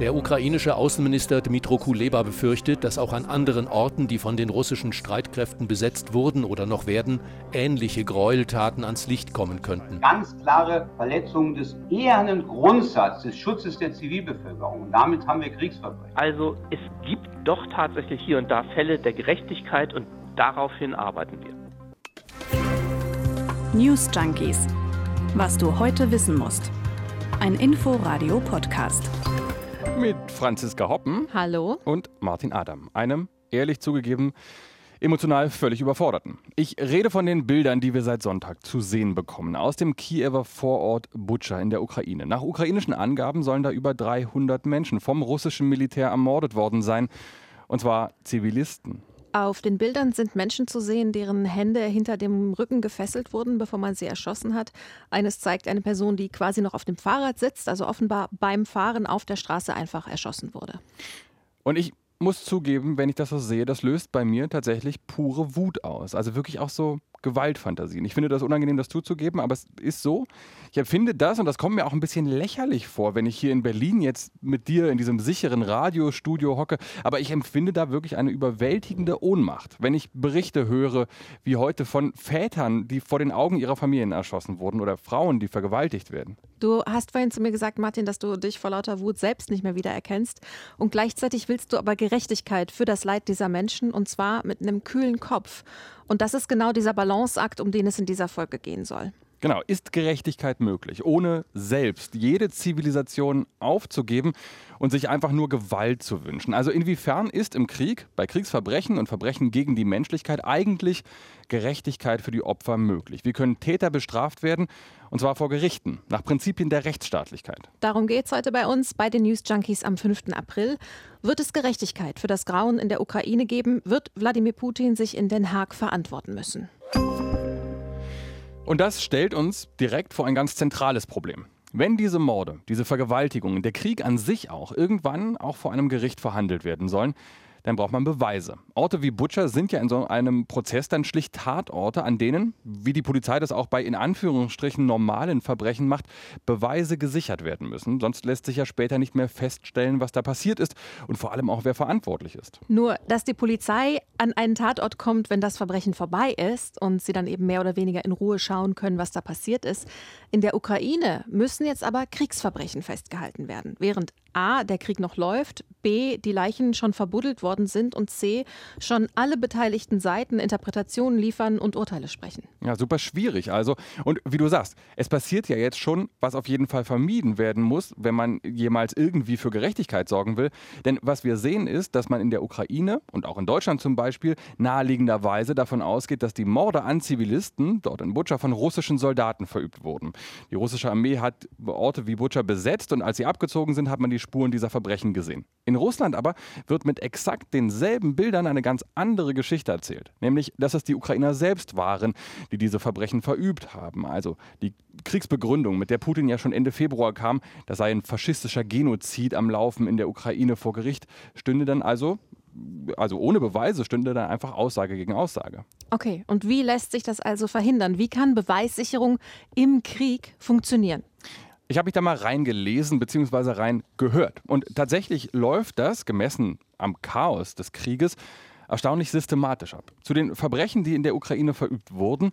Der ukrainische Außenminister Dmytro Kuleba befürchtet, dass auch an anderen Orten, die von den russischen Streitkräften besetzt wurden oder noch werden, ähnliche Gräueltaten ans Licht kommen könnten. Ganz klare Verletzung des ehernen Grundsatzes des Schutzes der Zivilbevölkerung. Und damit haben wir Kriegsverbrechen. Also es gibt doch tatsächlich hier und da Fälle der Gerechtigkeit und daraufhin arbeiten wir. News Junkies. Was du heute wissen musst. Ein Info-Radio-Podcast mit Franziska Hoppen. Hallo. Und Martin Adam, einem, ehrlich zugegeben, emotional völlig überforderten. Ich rede von den Bildern, die wir seit Sonntag zu sehen bekommen, aus dem Kiewer Vorort Butscha in der Ukraine. Nach ukrainischen Angaben sollen da über 300 Menschen vom russischen Militär ermordet worden sein. Und zwar Zivilisten. Auf den Bildern sind Menschen zu sehen, deren Hände hinter dem Rücken gefesselt wurden, bevor man sie erschossen hat. Eines zeigt eine Person, die quasi noch auf dem Fahrrad sitzt, also offenbar beim Fahren auf der Straße einfach erschossen wurde. Und ich muss zugeben, wenn ich das so sehe, das löst bei mir tatsächlich pure Wut aus. Also wirklich auch so Gewaltfantasien. Ich finde das unangenehm, das zuzugeben, aber es ist so. Ich empfinde das und das kommt mir auch ein bisschen lächerlich vor, wenn ich hier in Berlin jetzt mit dir in diesem sicheren Radiostudio hocke. Aber ich empfinde da wirklich eine überwältigende Ohnmacht, wenn ich Berichte höre, wie heute von Vätern, die vor den Augen ihrer Familien erschossen wurden oder Frauen, die vergewaltigt werden. Du hast vorhin zu mir gesagt, Martin, dass du dich vor lauter Wut selbst nicht mehr wiedererkennst. Und gleichzeitig willst du aber Gerechtigkeit für das Leid dieser Menschen und zwar mit einem kühlen Kopf. Und das ist genau dieser Balanceakt, um den es in dieser Folge gehen soll. Genau, ist Gerechtigkeit möglich, ohne selbst jede Zivilisation aufzugeben und sich einfach nur Gewalt zu wünschen? Also inwiefern ist im Krieg, bei Kriegsverbrechen und Verbrechen gegen die Menschlichkeit eigentlich Gerechtigkeit für die Opfer möglich? Wie können Täter bestraft werden? Und zwar vor Gerichten, nach Prinzipien der Rechtsstaatlichkeit. Darum geht es heute bei uns bei den News Junkies am 5. April. Wird es Gerechtigkeit für das Grauen in der Ukraine geben? Wird Wladimir Putin sich in Den Haag verantworten müssen? Und das stellt uns direkt vor ein ganz zentrales Problem. Wenn diese Morde, diese Vergewaltigungen, der Krieg an sich auch irgendwann auch vor einem Gericht verhandelt werden sollen, dann braucht man Beweise. Orte wie Butcher sind ja in so einem Prozess dann schlicht Tatorte, an denen, wie die Polizei das auch bei in Anführungsstrichen normalen Verbrechen macht, Beweise gesichert werden müssen. Sonst lässt sich ja später nicht mehr feststellen, was da passiert ist und vor allem auch, wer verantwortlich ist. Nur, dass die Polizei an einen Tatort kommt, wenn das Verbrechen vorbei ist und sie dann eben mehr oder weniger in Ruhe schauen können, was da passiert ist. In der Ukraine müssen jetzt aber Kriegsverbrechen festgehalten werden, während A, der Krieg noch läuft, B, die Leichen schon verbuddelt worden sind und C, schon alle beteiligten Seiten Interpretationen liefern und Urteile sprechen. Ja, super schwierig also. Und wie du sagst, es passiert ja jetzt schon, was auf jeden Fall vermieden werden muss, wenn man jemals irgendwie für Gerechtigkeit sorgen will. Denn was wir sehen ist, dass man in der Ukraine und auch in Deutschland zum Beispiel naheliegenderweise davon ausgeht, dass die Morde an Zivilisten dort in Butscha von russischen Soldaten verübt wurden. Die russische Armee hat Orte wie Butscha besetzt und als sie abgezogen sind, hat man die Spuren dieser Verbrechen gesehen. In Russland aber wird mit exakt denselben Bildern eine ganz andere Geschichte erzählt. Nämlich, dass es die Ukrainer selbst waren, die diese Verbrechen verübt haben. Also die Kriegsbegründung, mit der Putin ja schon Ende Februar kam, da sei ein faschistischer Genozid am Laufen in der Ukraine vor Gericht, stünde dann also also ohne Beweise stünde dann einfach Aussage gegen Aussage. Okay, und wie lässt sich das also verhindern? Wie kann Beweissicherung im Krieg funktionieren? Ich habe mich da mal reingelesen bzw. reingehört. Und tatsächlich läuft das, gemessen am Chaos des Krieges, erstaunlich systematisch ab. Zu den Verbrechen, die in der Ukraine verübt wurden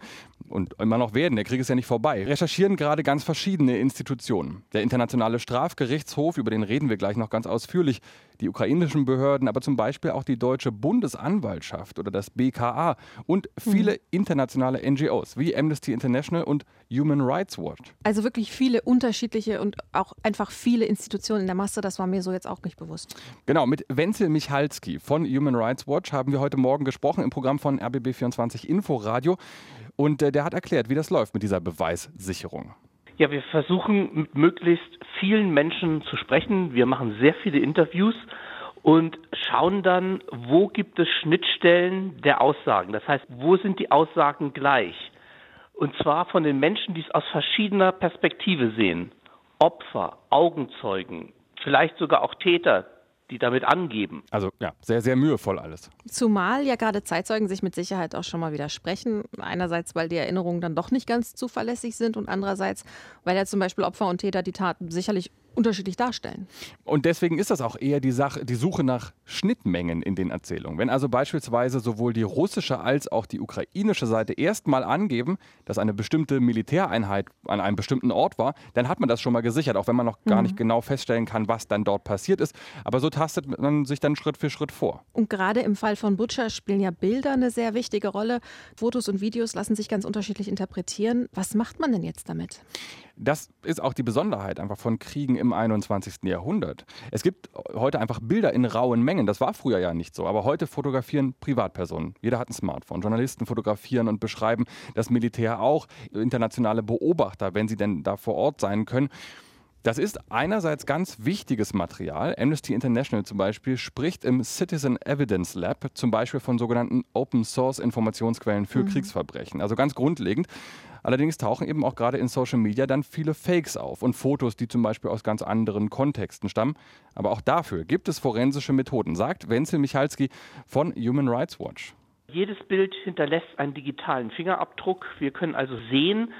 und immer noch werden, der Krieg ist ja nicht vorbei, recherchieren gerade ganz verschiedene Institutionen. Der Internationale Strafgerichtshof, über den reden wir gleich noch ganz ausführlich, die ukrainischen Behörden, aber zum Beispiel auch die deutsche Bundesanwaltschaft oder das BKA und viele mhm. internationale NGOs wie Amnesty International und Human Rights Watch. Also wirklich viele unterschiedliche und auch einfach viele Institutionen in der Masse, das war mir so jetzt auch nicht bewusst. Genau, mit Wenzel Michalski von Human Rights Watch haben wir heute Morgen gesprochen im Programm von RBB24 Inforadio und äh, der hat erklärt, wie das läuft mit dieser Beweissicherung. Ja, wir versuchen mit möglichst vielen Menschen zu sprechen. Wir machen sehr viele Interviews und schauen dann, wo gibt es Schnittstellen der Aussagen. Das heißt, wo sind die Aussagen gleich? Und zwar von den Menschen, die es aus verschiedener Perspektive sehen. Opfer, Augenzeugen, vielleicht sogar auch Täter, die damit angeben. Also ja, sehr, sehr mühevoll alles. Zumal ja gerade Zeitzeugen sich mit Sicherheit auch schon mal widersprechen. Einerseits, weil die Erinnerungen dann doch nicht ganz zuverlässig sind und andererseits, weil ja zum Beispiel Opfer und Täter die Taten sicherlich unterschiedlich darstellen. Und deswegen ist das auch eher die, Sache, die Suche nach Schnittmengen in den Erzählungen. Wenn also beispielsweise sowohl die russische als auch die ukrainische Seite erstmal angeben, dass eine bestimmte Militäreinheit an einem bestimmten Ort war, dann hat man das schon mal gesichert, auch wenn man noch gar mhm. nicht genau feststellen kann, was dann dort passiert ist. Aber so tastet man sich dann Schritt für Schritt vor. Und gerade im Fall von Butcher spielen ja Bilder eine sehr wichtige Rolle. Fotos und Videos lassen sich ganz unterschiedlich interpretieren. Was macht man denn jetzt damit? Das ist auch die Besonderheit einfach von Kriegen im 21. Jahrhundert. Es gibt heute einfach Bilder in rauen Mengen. Das war früher ja nicht so. Aber heute fotografieren Privatpersonen. Jeder hat ein Smartphone. Journalisten fotografieren und beschreiben das Militär auch. Internationale Beobachter, wenn sie denn da vor Ort sein können. Das ist einerseits ganz wichtiges Material. Amnesty International zum Beispiel spricht im Citizen Evidence Lab zum Beispiel von sogenannten Open Source Informationsquellen für mhm. Kriegsverbrechen. Also ganz grundlegend. Allerdings tauchen eben auch gerade in Social Media dann viele Fakes auf und Fotos, die zum Beispiel aus ganz anderen Kontexten stammen. Aber auch dafür gibt es forensische Methoden, sagt Wenzel Michalski von Human Rights Watch. Jedes Bild hinterlässt einen digitalen Fingerabdruck. Wir können also sehen,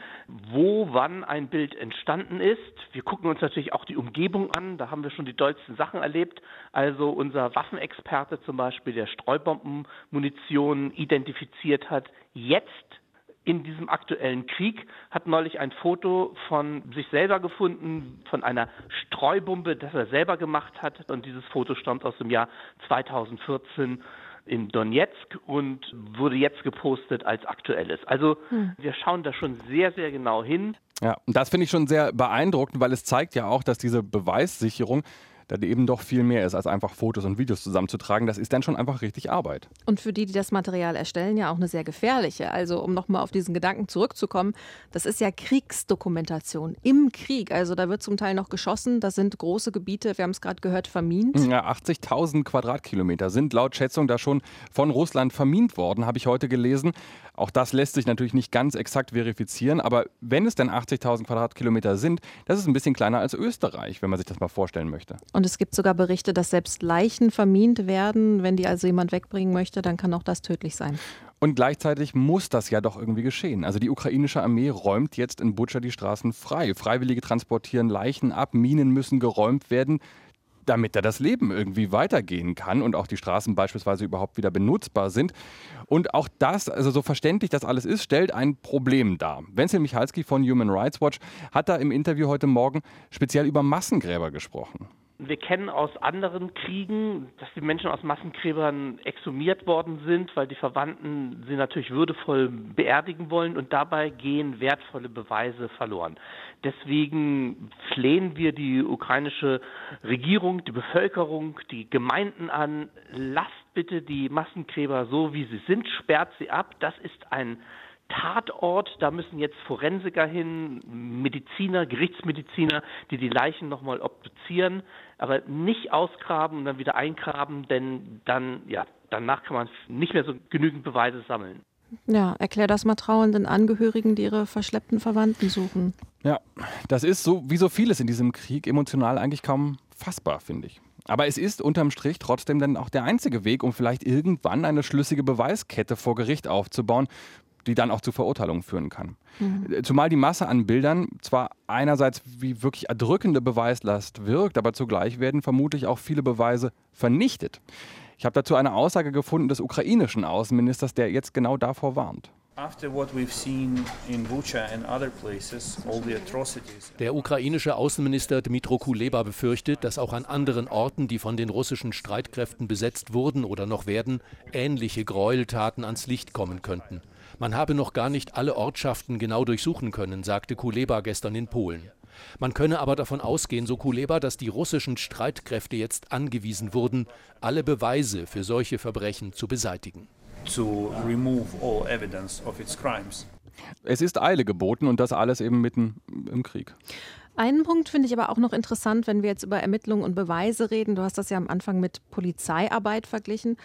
wo, wann ein Bild entstanden ist. Wir gucken uns natürlich auch die Umgebung an. Da haben wir schon die dollsten Sachen erlebt. Also unser Waffenexperte zum Beispiel, der Streubombenmunition identifiziert hat, jetzt in diesem aktuellen Krieg, hat neulich ein Foto von sich selber gefunden, von einer Streubombe, das er selber gemacht hat. Und dieses Foto stammt aus dem Jahr 2014 in Donetsk und wurde jetzt gepostet als aktuelles. Also hm. wir schauen da schon sehr, sehr genau hin. Ja, und das finde ich schon sehr beeindruckend, weil es zeigt ja auch, dass diese Beweissicherung da eben doch viel mehr ist, als einfach Fotos und Videos zusammenzutragen. Das ist dann schon einfach richtig Arbeit. Und für die, die das Material erstellen, ja auch eine sehr gefährliche. Also um nochmal auf diesen Gedanken zurückzukommen, das ist ja Kriegsdokumentation im Krieg. Also da wird zum Teil noch geschossen, da sind große Gebiete, wir haben es gerade gehört, vermint. Ja, 80.000 Quadratkilometer sind laut Schätzung da schon von Russland vermint worden, habe ich heute gelesen. Auch das lässt sich natürlich nicht ganz exakt verifizieren, aber wenn es denn 80.000 Quadratkilometer sind, das ist ein bisschen kleiner als Österreich, wenn man sich das mal vorstellen möchte. Und es gibt sogar Berichte, dass selbst Leichen vermint werden. Wenn die also jemand wegbringen möchte, dann kann auch das tödlich sein. Und gleichzeitig muss das ja doch irgendwie geschehen. Also die ukrainische Armee räumt jetzt in Butscha die Straßen frei. Freiwillige transportieren Leichen ab, Minen müssen geräumt werden damit da das Leben irgendwie weitergehen kann und auch die Straßen beispielsweise überhaupt wieder benutzbar sind. Und auch das, also so verständlich das alles ist, stellt ein Problem dar. Wenzel Michalski von Human Rights Watch hat da im Interview heute Morgen speziell über Massengräber gesprochen. Wir kennen aus anderen Kriegen, dass die Menschen aus Massengräbern exhumiert worden sind, weil die Verwandten sie natürlich würdevoll beerdigen wollen und dabei gehen wertvolle Beweise verloren. Deswegen flehen wir die ukrainische Regierung, die Bevölkerung, die Gemeinden an, lasst bitte die Massengräber so, wie sie sind, sperrt sie ab. Das ist ein Tatort, da müssen jetzt Forensiker hin, Mediziner, Gerichtsmediziner, die die Leichen nochmal obduzieren, aber nicht ausgraben und dann wieder eingraben, denn dann, ja, danach kann man nicht mehr so genügend Beweise sammeln. Ja, erklär das mal trauernden Angehörigen, die ihre verschleppten Verwandten suchen. Ja, das ist so wie so vieles in diesem Krieg emotional eigentlich kaum fassbar, finde ich. Aber es ist unterm Strich trotzdem dann auch der einzige Weg, um vielleicht irgendwann eine schlüssige Beweiskette vor Gericht aufzubauen, die dann auch zu Verurteilungen führen kann. Mhm. Zumal die Masse an Bildern zwar einerseits wie wirklich erdrückende Beweislast wirkt, aber zugleich werden vermutlich auch viele Beweise vernichtet. Ich habe dazu eine Aussage gefunden des ukrainischen Außenministers, der jetzt genau davor warnt. Der ukrainische Außenminister Dmitro Kuleba befürchtet, dass auch an anderen Orten, die von den russischen Streitkräften besetzt wurden oder noch werden, ähnliche Gräueltaten ans Licht kommen könnten. Man habe noch gar nicht alle Ortschaften genau durchsuchen können, sagte Kuleba gestern in Polen. Man könne aber davon ausgehen, so Kuleba, dass die russischen Streitkräfte jetzt angewiesen wurden, alle Beweise für solche Verbrechen zu beseitigen. Es ist Eile geboten und das alles eben mitten im Krieg. Einen Punkt finde ich aber auch noch interessant, wenn wir jetzt über Ermittlungen und Beweise reden. Du hast das ja am Anfang mit Polizeiarbeit verglichen.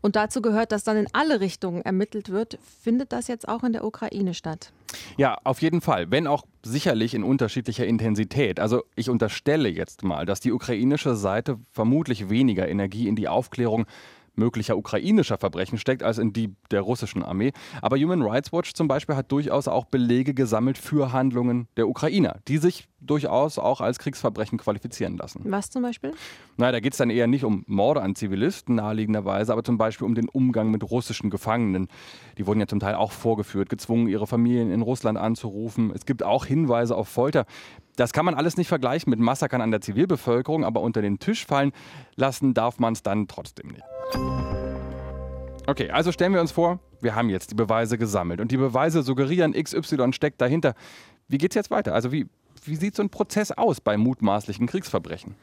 Und dazu gehört, dass dann in alle Richtungen ermittelt wird. Findet das jetzt auch in der Ukraine statt? Ja, auf jeden Fall, wenn auch sicherlich in unterschiedlicher Intensität. Also ich unterstelle jetzt mal, dass die ukrainische Seite vermutlich weniger Energie in die Aufklärung möglicher ukrainischer Verbrechen steckt als in die der russischen Armee. Aber Human Rights Watch zum Beispiel hat durchaus auch Belege gesammelt für Handlungen der Ukrainer, die sich durchaus auch als Kriegsverbrechen qualifizieren lassen. Was zum Beispiel? Naja, da geht es dann eher nicht um Morde an Zivilisten naheliegenderweise, aber zum Beispiel um den Umgang mit russischen Gefangenen. Die wurden ja zum Teil auch vorgeführt, gezwungen, ihre Familien in Russland anzurufen. Es gibt auch Hinweise auf Folter. Das kann man alles nicht vergleichen mit Massakern an der Zivilbevölkerung, aber unter den Tisch fallen lassen darf man es dann trotzdem nicht. Okay, also stellen wir uns vor, wir haben jetzt die Beweise gesammelt und die Beweise suggerieren, XY steckt dahinter. Wie geht es jetzt weiter? Also wie, wie sieht so ein Prozess aus bei mutmaßlichen Kriegsverbrechen?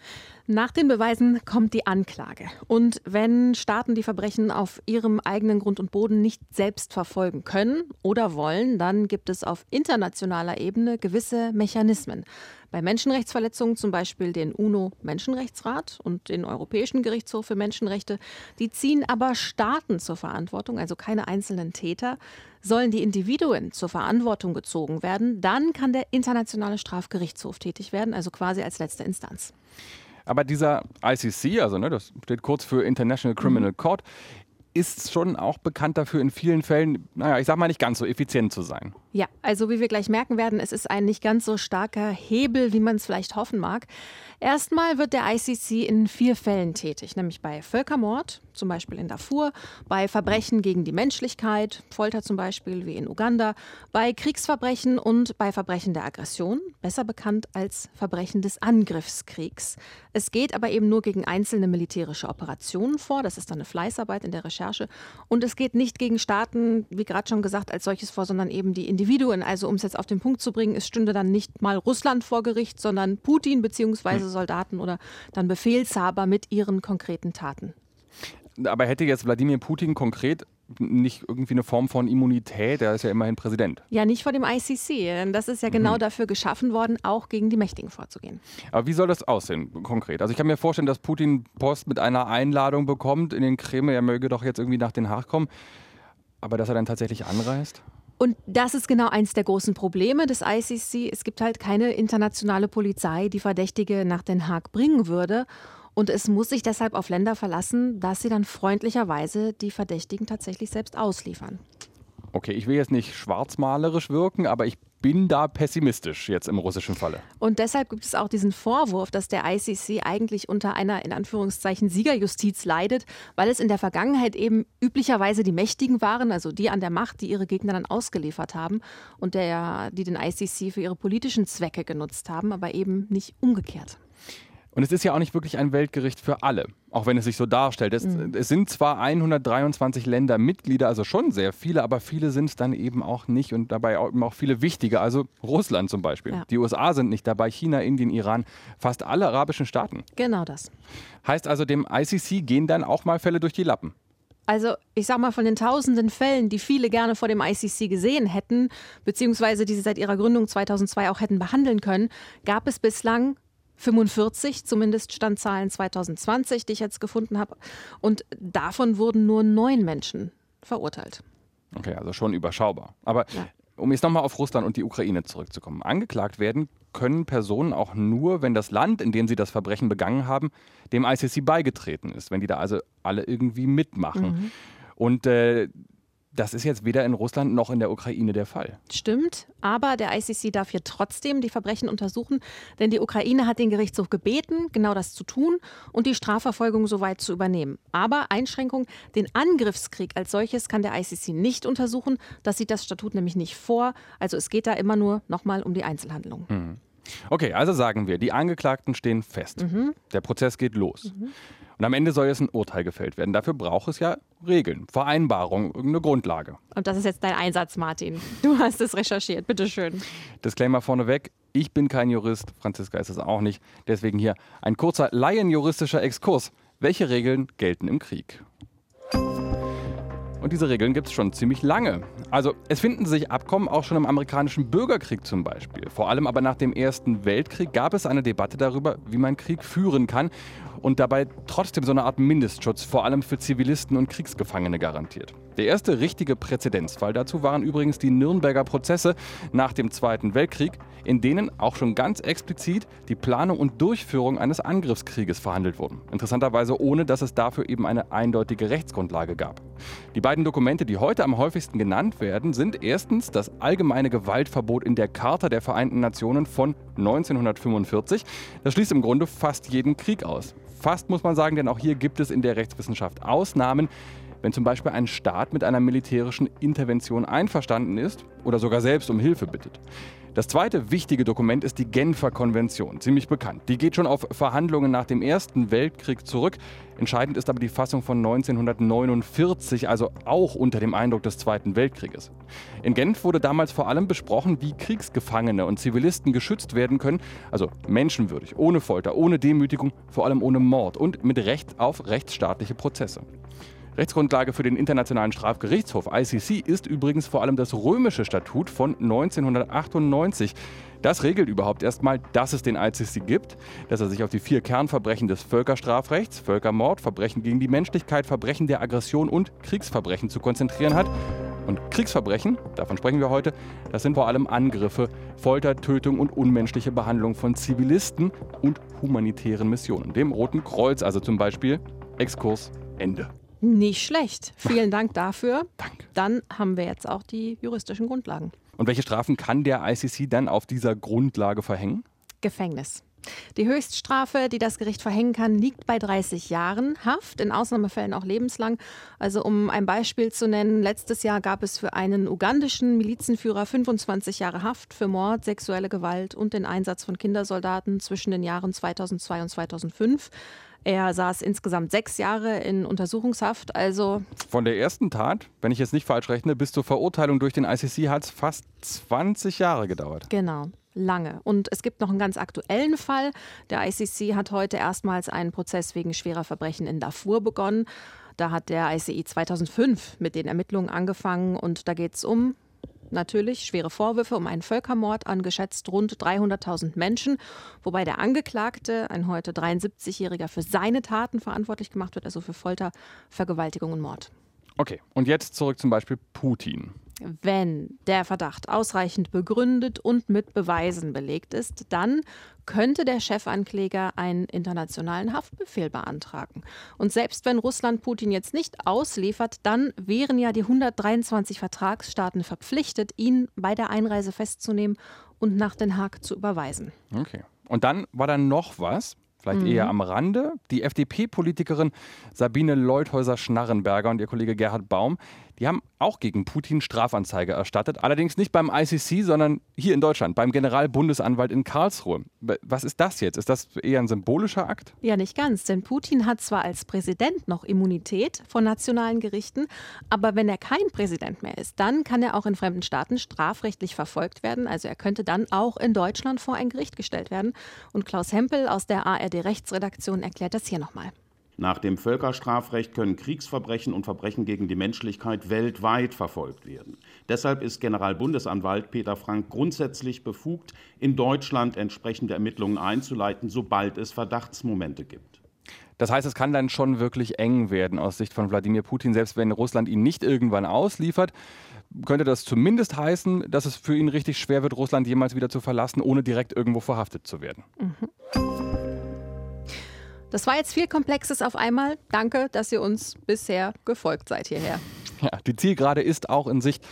Nach den Beweisen kommt die Anklage. Und wenn Staaten die Verbrechen auf ihrem eigenen Grund und Boden nicht selbst verfolgen können oder wollen, dann gibt es auf internationaler Ebene gewisse Mechanismen. Bei Menschenrechtsverletzungen zum Beispiel den UNO-Menschenrechtsrat und den Europäischen Gerichtshof für Menschenrechte. Die ziehen aber Staaten zur Verantwortung, also keine einzelnen Täter. Sollen die Individuen zur Verantwortung gezogen werden, dann kann der Internationale Strafgerichtshof tätig werden, also quasi als letzte Instanz. Aber dieser ICC, also ne, das steht kurz für International Criminal mhm. Court, ist schon auch bekannt dafür, in vielen Fällen, naja, ich sag mal nicht ganz so effizient zu sein. Ja, also wie wir gleich merken werden, es ist ein nicht ganz so starker Hebel, wie man es vielleicht hoffen mag. Erstmal wird der ICC in vier Fällen tätig, nämlich bei Völkermord, zum Beispiel in Darfur, bei Verbrechen gegen die Menschlichkeit, Folter zum Beispiel wie in Uganda, bei Kriegsverbrechen und bei Verbrechen der Aggression, besser bekannt als Verbrechen des Angriffskriegs. Es geht aber eben nur gegen einzelne militärische Operationen vor, das ist dann eine Fleißarbeit in der Recherche, und es geht nicht gegen Staaten, wie gerade schon gesagt, als solches vor, sondern eben die Individuen. Also um es jetzt auf den Punkt zu bringen, es stünde dann nicht mal Russland vor Gericht, sondern Putin bzw. Soldaten oder dann Befehlshaber mit ihren konkreten Taten. Aber hätte jetzt Wladimir Putin konkret nicht irgendwie eine Form von Immunität? Er ist ja immerhin Präsident. Ja, nicht vor dem ICC. Denn das ist ja genau mhm. dafür geschaffen worden, auch gegen die Mächtigen vorzugehen. Aber wie soll das aussehen konkret? Also ich kann mir vorstellen, dass Putin Post mit einer Einladung bekommt in den Kreml, er möge doch jetzt irgendwie nach Den Haag kommen. Aber dass er dann tatsächlich anreist? Und das ist genau eins der großen Probleme des ICC. Es gibt halt keine internationale Polizei, die Verdächtige nach Den Haag bringen würde. Und es muss sich deshalb auf Länder verlassen, dass sie dann freundlicherweise die Verdächtigen tatsächlich selbst ausliefern. Okay, ich will jetzt nicht schwarzmalerisch wirken, aber ich bin da pessimistisch jetzt im russischen Falle. Und deshalb gibt es auch diesen Vorwurf, dass der ICC eigentlich unter einer in Anführungszeichen Siegerjustiz leidet, weil es in der Vergangenheit eben üblicherweise die Mächtigen waren, also die an der Macht, die ihre Gegner dann ausgeliefert haben und der, die den ICC für ihre politischen Zwecke genutzt haben, aber eben nicht umgekehrt. Und es ist ja auch nicht wirklich ein Weltgericht für alle, auch wenn es sich so darstellt. Es, mhm. es, sind zwar 123 Länder Mitglieder, also schon sehr viele, aber viele sind es dann eben auch nicht und dabei auch, auch viele wichtige, also Russland zum Beispiel. Ja. Die USA sind nicht dabei, China, Indien, Iran, fast alle arabischen Staaten. Genau das. Heißt also, dem ICC gehen dann auch mal Fälle durch die Lappen. Also ich sag mal, von den tausenden Fällen, die viele gerne vor dem ICC gesehen hätten, beziehungsweise die sie seit ihrer Gründung 2002 auch hätten behandeln können, gab es bislang 45, zumindest Standzahlen 2020, die ich jetzt gefunden habe. Und davon wurden nur neun Menschen verurteilt. Okay, also schon überschaubar. Aber ja. um jetzt nochmal auf Russland und die Ukraine zurückzukommen. Angeklagt werden können Personen auch nur, wenn das Land, in dem sie das Verbrechen begangen haben, dem ICC beigetreten ist, wenn die da also alle irgendwie mitmachen. Mhm. Und äh, das ist jetzt weder in Russland noch in der Ukraine der Fall. Stimmt, aber der ICC darf hier trotzdem die Verbrechen untersuchen, denn die Ukraine hat den Gerichtshof gebeten, genau das zu tun und die Strafverfolgung soweit zu übernehmen. Aber Einschränkung, den Angriffskrieg als solches kann der ICC nicht untersuchen. Das sieht das Statut nämlich nicht vor. Also es geht da immer nur nochmal um die Einzelhandlung. Mhm. Okay, also sagen wir, die Angeklagten stehen fest. Mhm. Der Prozess geht los. Mhm. Und am Ende soll jetzt ein Urteil gefällt werden. Dafür braucht es ja Regeln, Vereinbarungen, irgendeine Grundlage. Und das ist jetzt dein Einsatz, Martin. Du hast es recherchiert, bitteschön. Disclaimer vorneweg. Ich bin kein Jurist, Franziska ist es auch nicht. Deswegen hier ein kurzer laienjuristischer Exkurs. Welche Regeln gelten im Krieg? Und diese Regeln gibt es schon ziemlich lange. Also es finden sich Abkommen auch schon im amerikanischen Bürgerkrieg zum Beispiel. Vor allem aber nach dem Ersten Weltkrieg gab es eine Debatte darüber, wie man Krieg führen kann und dabei trotzdem so eine Art Mindestschutz vor allem für Zivilisten und Kriegsgefangene garantiert. Der erste richtige Präzedenzfall dazu waren übrigens die Nürnberger Prozesse nach dem Zweiten Weltkrieg, in denen auch schon ganz explizit die Planung und Durchführung eines Angriffskrieges verhandelt wurden. Interessanterweise ohne, dass es dafür eben eine eindeutige Rechtsgrundlage gab. Die beiden Dokumente, die heute am häufigsten genannt werden, sind erstens das allgemeine Gewaltverbot in der Charta der Vereinten Nationen von 1945. Das schließt im Grunde fast jeden Krieg aus. Fast muss man sagen, denn auch hier gibt es in der Rechtswissenschaft Ausnahmen wenn zum Beispiel ein Staat mit einer militärischen Intervention einverstanden ist oder sogar selbst um Hilfe bittet. Das zweite wichtige Dokument ist die Genfer Konvention, ziemlich bekannt. Die geht schon auf Verhandlungen nach dem Ersten Weltkrieg zurück. Entscheidend ist aber die Fassung von 1949, also auch unter dem Eindruck des Zweiten Weltkrieges. In Genf wurde damals vor allem besprochen, wie Kriegsgefangene und Zivilisten geschützt werden können, also menschenwürdig, ohne Folter, ohne Demütigung, vor allem ohne Mord und mit Recht auf rechtsstaatliche Prozesse. Rechtsgrundlage für den Internationalen Strafgerichtshof ICC ist übrigens vor allem das römische Statut von 1998. Das regelt überhaupt erstmal, dass es den ICC gibt, dass er sich auf die vier Kernverbrechen des Völkerstrafrechts, Völkermord, Verbrechen gegen die Menschlichkeit, Verbrechen der Aggression und Kriegsverbrechen zu konzentrieren hat. Und Kriegsverbrechen, davon sprechen wir heute, das sind vor allem Angriffe, Folter, Tötung und unmenschliche Behandlung von Zivilisten und humanitären Missionen. Dem Roten Kreuz also zum Beispiel. Exkurs Ende. Nicht schlecht. Vielen Dank dafür. Danke. Dann haben wir jetzt auch die juristischen Grundlagen. Und welche Strafen kann der ICC dann auf dieser Grundlage verhängen? Gefängnis. Die Höchststrafe, die das Gericht verhängen kann, liegt bei 30 Jahren Haft, in Ausnahmefällen auch lebenslang. Also um ein Beispiel zu nennen, letztes Jahr gab es für einen ugandischen Milizenführer 25 Jahre Haft für Mord, sexuelle Gewalt und den Einsatz von Kindersoldaten zwischen den Jahren 2002 und 2005. Er saß insgesamt sechs Jahre in Untersuchungshaft. Also Von der ersten Tat, wenn ich jetzt nicht falsch rechne, bis zur Verurteilung durch den ICC hat es fast 20 Jahre gedauert. Genau. Lange. Und es gibt noch einen ganz aktuellen Fall. Der ICC hat heute erstmals einen Prozess wegen schwerer Verbrechen in Darfur begonnen. Da hat der ICI 2005 mit den Ermittlungen angefangen und da geht es um natürlich schwere Vorwürfe um einen Völkermord an geschätzt rund 300.000 Menschen, wobei der Angeklagte, ein heute 73-Jähriger, für seine Taten verantwortlich gemacht wird, also für Folter, Vergewaltigung und Mord. Okay, und jetzt zurück zum Beispiel Putin. Wenn der Verdacht ausreichend begründet und mit Beweisen belegt ist, dann könnte der Chefankläger einen internationalen Haftbefehl beantragen. Und selbst wenn Russland Putin jetzt nicht ausliefert, dann wären ja die 123 Vertragsstaaten verpflichtet, ihn bei der Einreise festzunehmen und nach Den Haag zu überweisen. Okay. Und dann war da noch was, vielleicht mhm. eher am Rande. Die FDP-Politikerin Sabine Leuthäuser-Schnarrenberger und ihr Kollege Gerhard Baum, die haben auch gegen Putin Strafanzeige erstattet. Allerdings nicht beim ICC, sondern hier in Deutschland, beim Generalbundesanwalt in Karlsruhe. Was ist das jetzt? Ist das eher ein symbolischer Akt? Ja, nicht ganz. Denn Putin hat zwar als Präsident noch Immunität von nationalen Gerichten, aber wenn er kein Präsident mehr ist, dann kann er auch in fremden Staaten strafrechtlich verfolgt werden. Also er könnte dann auch in Deutschland vor ein Gericht gestellt werden. Und Klaus Hempel aus der ARD-Rechtsredaktion erklärt das hier nochmal. Nach dem Völkerstrafrecht können Kriegsverbrechen und Verbrechen gegen die Menschlichkeit weltweit verfolgt werden. Deshalb ist Generalbundesanwalt Peter Frank grundsätzlich befugt, in Deutschland entsprechende Ermittlungen einzuleiten, sobald es Verdachtsmomente gibt. Das heißt, es kann dann schon wirklich eng werden aus Sicht von Wladimir Putin, selbst wenn Russland ihn nicht irgendwann ausliefert. Könnte das zumindest heißen, dass es für ihn richtig schwer wird, Russland jemals wieder zu verlassen, ohne direkt irgendwo verhaftet zu werden? Mhm. Das war jetzt viel Komplexes auf einmal. Danke, dass ihr uns bisher gefolgt seid hierher. Ja, die Zielgerade ist auch in Sicht.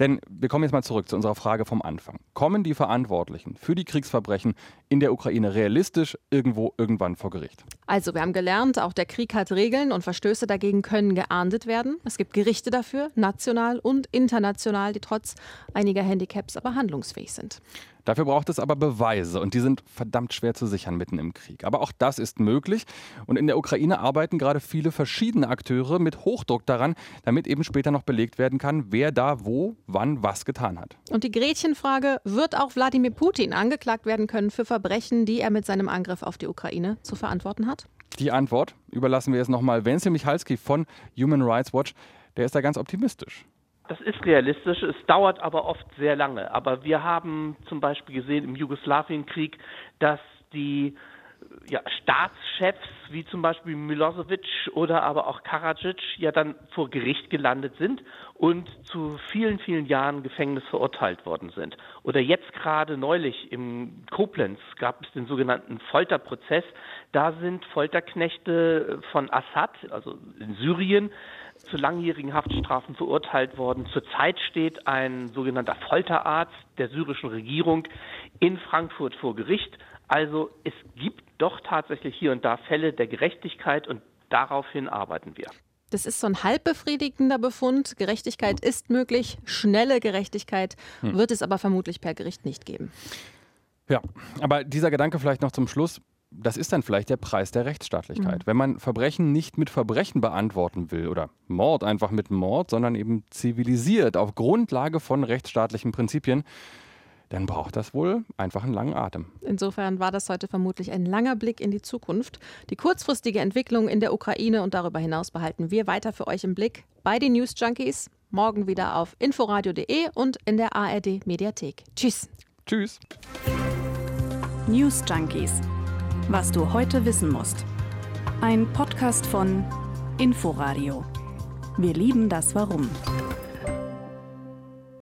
Denn wir kommen jetzt mal zurück zu unserer Frage vom Anfang. Kommen die Verantwortlichen für die Kriegsverbrechen in der Ukraine realistisch irgendwo irgendwann vor Gericht? Also, wir haben gelernt, auch der Krieg hat Regeln und Verstöße dagegen können geahndet werden. Es gibt Gerichte dafür, national und international, die trotz einiger Handicaps aber handlungsfähig sind. Dafür braucht es aber Beweise und die sind verdammt schwer zu sichern mitten im Krieg. Aber auch das ist möglich und in der Ukraine arbeiten gerade viele verschiedene Akteure mit Hochdruck daran, damit eben später noch belegt werden kann, wer da wo, wann was getan hat. Und die Gretchenfrage, wird auch Wladimir Putin angeklagt werden können für Verbrechen, die er mit seinem Angriff auf die Ukraine zu verantworten hat? Die Antwort überlassen wir jetzt nochmal Wenzel Michalski von Human Rights Watch. Der ist da ganz optimistisch. Das ist realistisch, es dauert aber oft sehr lange. Aber wir haben zum Beispiel gesehen im Jugoslawienkrieg, dass die ja, Staatschefs wie zum Beispiel Milosevic oder aber auch Karadzic ja dann vor Gericht gelandet sind und zu vielen, vielen Jahren Gefängnis verurteilt worden sind. Oder jetzt gerade neulich im Koblenz gab es den sogenannten Folterprozess. Da sind Folterknechte von Assad, also in Syrien, zu langjährigen Haftstrafen verurteilt worden. Zurzeit steht ein sogenannter Folterarzt der syrischen Regierung in Frankfurt vor Gericht. Also es gibt doch tatsächlich hier und da Fälle der Gerechtigkeit und daraufhin arbeiten wir. Das ist so ein halb befriedigender Befund. Gerechtigkeit ist möglich, schnelle Gerechtigkeit hm. wird es aber vermutlich per Gericht nicht geben. Ja, aber dieser Gedanke vielleicht noch zum Schluss. Das ist dann vielleicht der Preis der Rechtsstaatlichkeit. Mhm. Wenn man Verbrechen nicht mit Verbrechen beantworten will oder Mord einfach mit Mord, sondern eben zivilisiert auf Grundlage von rechtsstaatlichen Prinzipien, dann braucht das wohl einfach einen langen Atem. Insofern war das heute vermutlich ein langer Blick in die Zukunft. Die kurzfristige Entwicklung in der Ukraine und darüber hinaus behalten wir weiter für euch im Blick bei den News Junkies. Morgen wieder auf inforadio.de und in der ARD Mediathek. Tschüss. Tschüss. News Junkies. Was du heute wissen musst. Ein Podcast von Inforadio. Wir lieben das Warum.